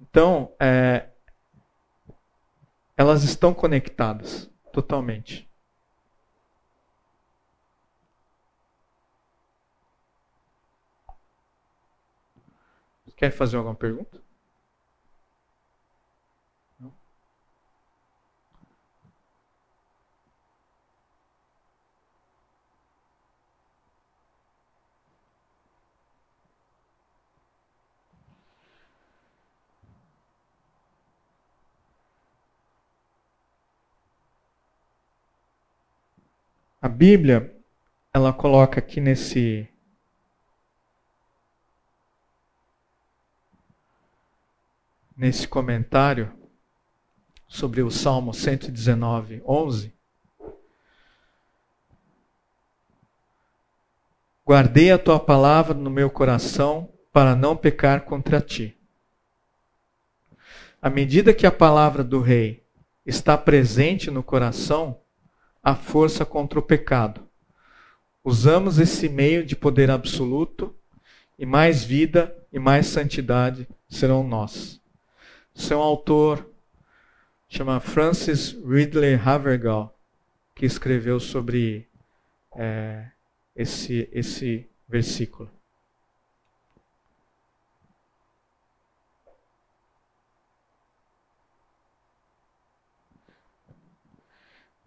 Então, é, elas estão conectadas totalmente. Quer fazer alguma pergunta? A Bíblia, ela coloca aqui nesse nesse comentário sobre o Salmo 119, 11. Guardei a tua palavra no meu coração para não pecar contra ti. À medida que a palavra do rei está presente no coração, a força contra o pecado. Usamos esse meio de poder absoluto e mais vida e mais santidade serão nós. Seu autor chama Francis Ridley Havergal, que escreveu sobre é, esse, esse versículo.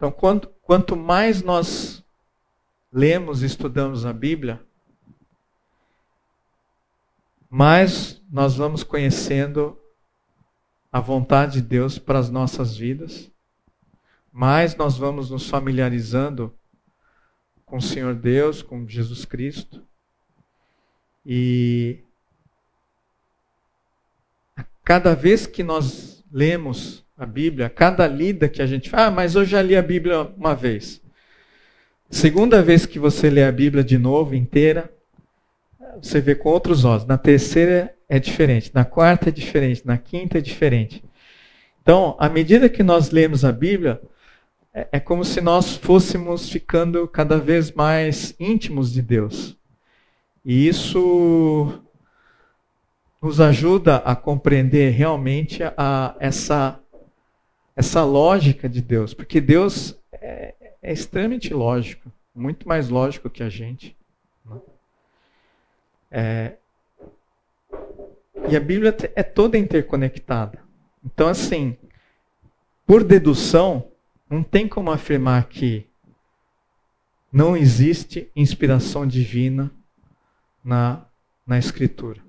Então, quanto, quanto mais nós lemos e estudamos a Bíblia, mais nós vamos conhecendo a vontade de Deus para as nossas vidas, mais nós vamos nos familiarizando com o Senhor Deus, com Jesus Cristo. E cada vez que nós lemos a Bíblia, cada lida que a gente faz, ah, mas eu já li a Bíblia uma vez. Segunda vez que você lê a Bíblia de novo, inteira, você vê com outros olhos. Na terceira é diferente, na quarta é diferente, na quinta é diferente. Então, à medida que nós lemos a Bíblia, é, é como se nós fôssemos ficando cada vez mais íntimos de Deus. E isso nos ajuda a compreender realmente a, essa essa lógica de Deus, porque Deus é, é extremamente lógico, muito mais lógico que a gente. Né? É, e a Bíblia é toda interconectada. Então, assim, por dedução, não tem como afirmar que não existe inspiração divina na, na Escritura.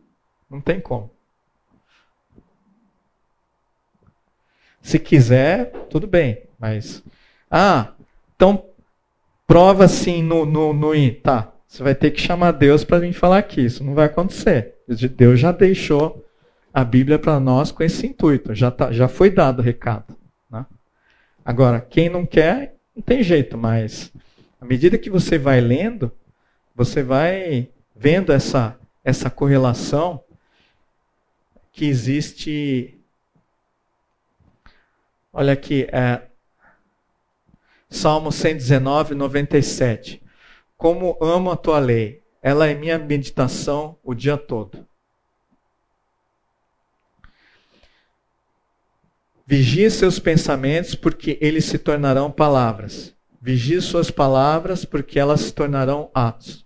Não tem como. Se quiser, tudo bem. Mas, ah, então prova assim no, no, no Tá, você vai ter que chamar Deus para vir falar aqui. Isso não vai acontecer. Deus já deixou a Bíblia para nós com esse intuito. Já, tá, já foi dado o recado. Né? Agora, quem não quer, não tem jeito, mas à medida que você vai lendo, você vai vendo essa, essa correlação que existe Olha aqui, é, Salmo 119, 97. Como amo a tua lei, ela é minha meditação o dia todo. Vigie seus pensamentos, porque eles se tornarão palavras. Vigie suas palavras, porque elas se tornarão atos.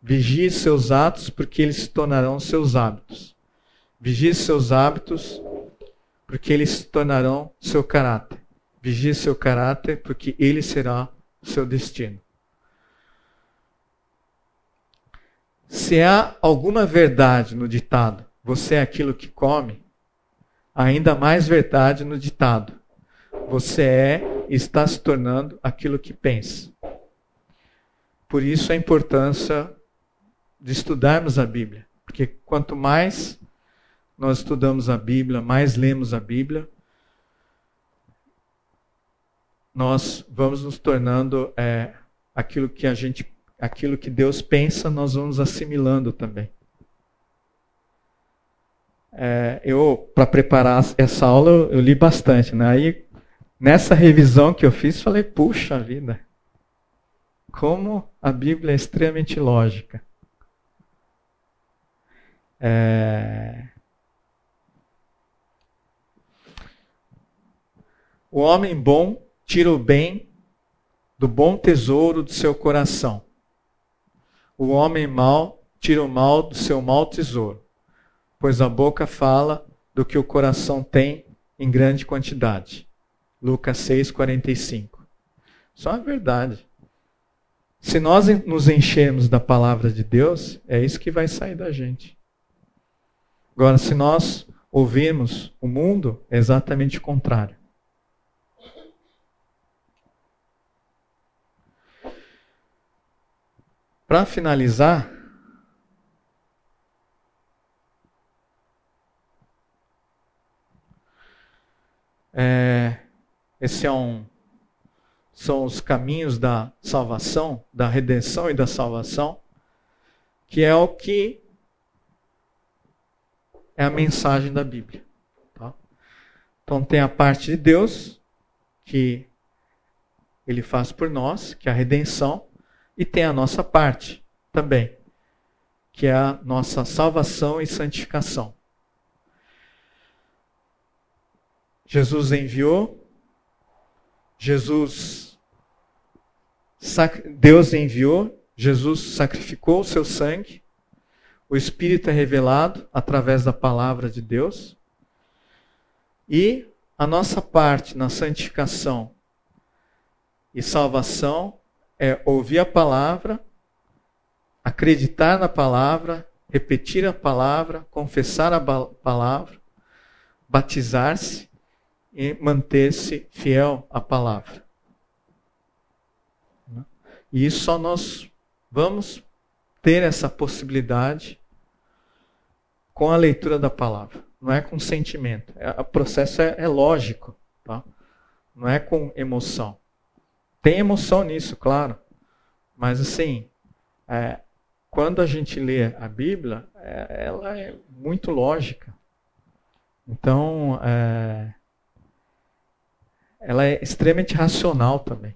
Vigie seus atos, porque eles se tornarão seus hábitos. Vigie seus hábitos, porque eles se tornarão seu caráter. Vigie seu caráter, porque ele será seu destino. Se há alguma verdade no ditado, você é aquilo que come, ainda mais verdade no ditado: você é e está se tornando aquilo que pensa. Por isso a importância de estudarmos a Bíblia, porque quanto mais nós estudamos a Bíblia, mais lemos a Bíblia, nós vamos nos tornando é, aquilo que a gente, aquilo que Deus pensa, nós vamos assimilando também. É, eu, para preparar essa aula, eu, eu li bastante, né? Aí, nessa revisão que eu fiz, falei, puxa vida, como a Bíblia é extremamente lógica. É... O homem bom tira o bem do bom tesouro do seu coração. O homem mau tira o mal do seu mau tesouro, pois a boca fala do que o coração tem em grande quantidade. Lucas 6:45. Só a verdade. Se nós nos enchermos da palavra de Deus, é isso que vai sair da gente. Agora, se nós ouvirmos o mundo, é exatamente o contrário. Para finalizar, é, esse é um, são os caminhos da salvação, da redenção e da salvação, que é o que é a mensagem da Bíblia. Tá? Então tem a parte de Deus que ele faz por nós, que é a redenção, e tem a nossa parte também, que é a nossa salvação e santificação. Jesus enviou, Jesus, Deus enviou, Jesus sacrificou o seu sangue, o Espírito é revelado através da palavra de Deus, e a nossa parte na santificação e salvação é ouvir a palavra, acreditar na palavra, repetir a palavra, confessar a palavra, batizar-se e manter-se fiel à palavra. E só nós vamos ter essa possibilidade com a leitura da palavra. Não é com sentimento. É, o processo é, é lógico. Tá? Não é com emoção. Tem emoção nisso, claro. Mas assim, é, quando a gente lê a Bíblia, é, ela é muito lógica. Então, é, ela é extremamente racional também.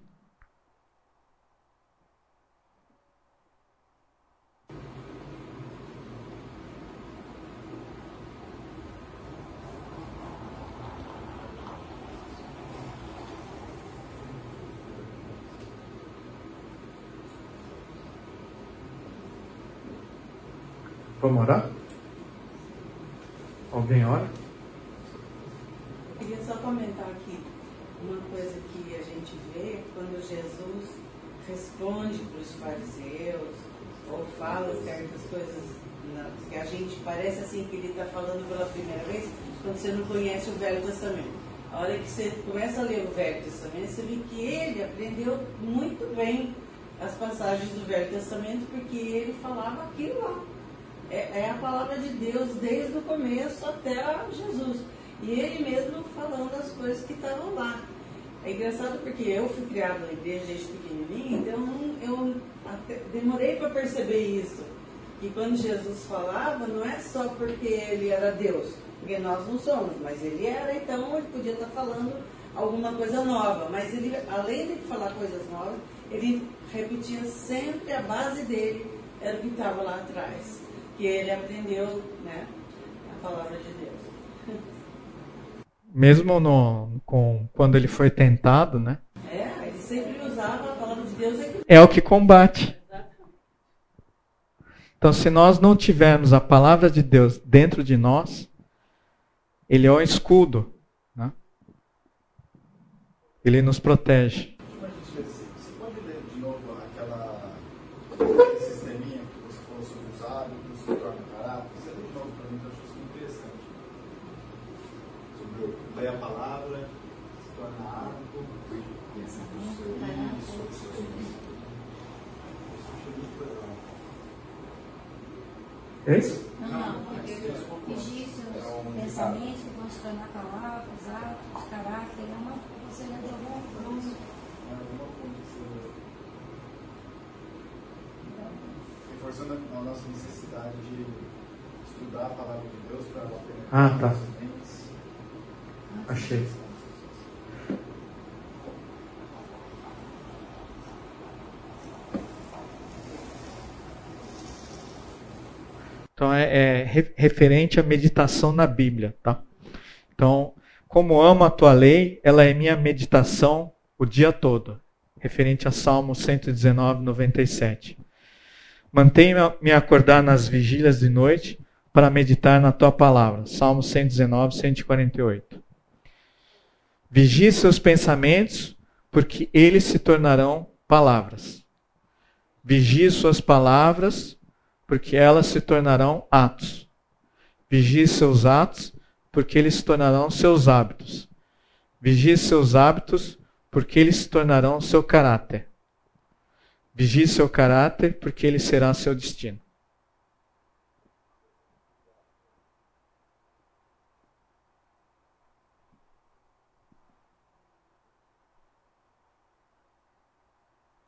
Vamos orar? Alguém ora? Eu queria só comentar aqui uma coisa que a gente vê quando Jesus responde para os fariseus ou fala certas coisas que a gente parece assim que ele está falando pela primeira vez quando você não conhece o Velho Testamento. A hora que você começa a ler o Velho Testamento, você vê que ele aprendeu muito bem as passagens do Velho Testamento porque ele falava aquilo lá é, é a palavra de Deus desde o começo até Jesus. E ele mesmo falando as coisas que estavam lá. É engraçado porque eu fui criado na igreja desde pequenininho, então eu demorei para perceber isso. Que quando Jesus falava, não é só porque ele era Deus, porque nós não somos, mas ele era, então ele podia estar falando alguma coisa nova. Mas ele, além de falar coisas novas, ele repetia sempre a base dele, era o que estava lá atrás que ele aprendeu né, a palavra de Deus. [laughs] Mesmo no, com, quando ele foi tentado, né? É, ele sempre usava a palavra de Deus. É o que combate. Então, se nós não tivermos a palavra de Deus dentro de nós, ele é um escudo. Né? Ele nos protege. Você pode ler de novo aquela a palavra, se torna hábito, e sobre os seus filhos. É isso? Não, não, seus pensamentos que vão se tornar palavras, atos, caráter, é uma lê de alguma coisa. Reforçando a nossa necessidade de estudar a palavra de Deus para penetrar Ah, tá. Achei. Então é, é re- referente à meditação na Bíblia, tá? Então, como amo a tua lei, ela é minha meditação o dia todo. Referente a Salmo 119, 97. Mantenha-me acordar nas vigílias de noite para meditar na tua palavra. Salmo 119, 148. Vigie seus pensamentos, porque eles se tornarão palavras. Vigie suas palavras, porque elas se tornarão atos. Vigie seus atos, porque eles se tornarão seus hábitos. Vigie seus hábitos, porque eles se tornarão seu caráter. Vigie seu caráter, porque ele será seu destino.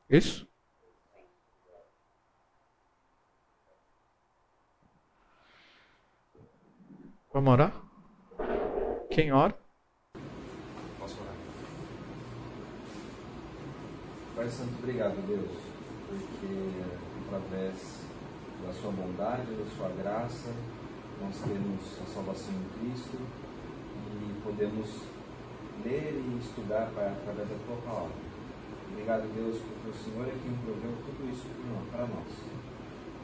Isso? Vamos orar? Quem ora? Posso orar? Pai Santo, obrigado, Deus, porque através da sua bondade, da sua graça, nós temos a salvação em Cristo e podemos ler e estudar, Pai, através da tua palavra. Obrigado, Deus, porque o Senhor é quem proveu tudo isso para nós.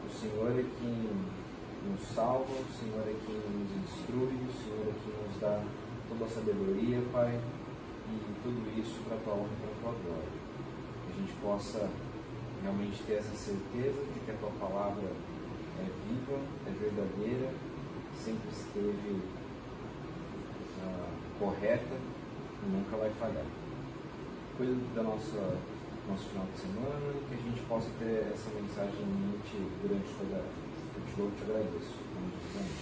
O Senhor é quem nos salva, o Senhor é quem nos instrui, o Senhor é quem nos dá toda a sabedoria, Pai, e tudo isso para a tua honra e para a tua glória. Que a gente possa realmente ter essa certeza de que a tua palavra é viva, é verdadeira, sempre esteve ah, correta e nunca vai falhar. Cuida da nossa nosso final de semana que a gente possa ter essa mensagem em mente durante toda a. Eu te agradeço.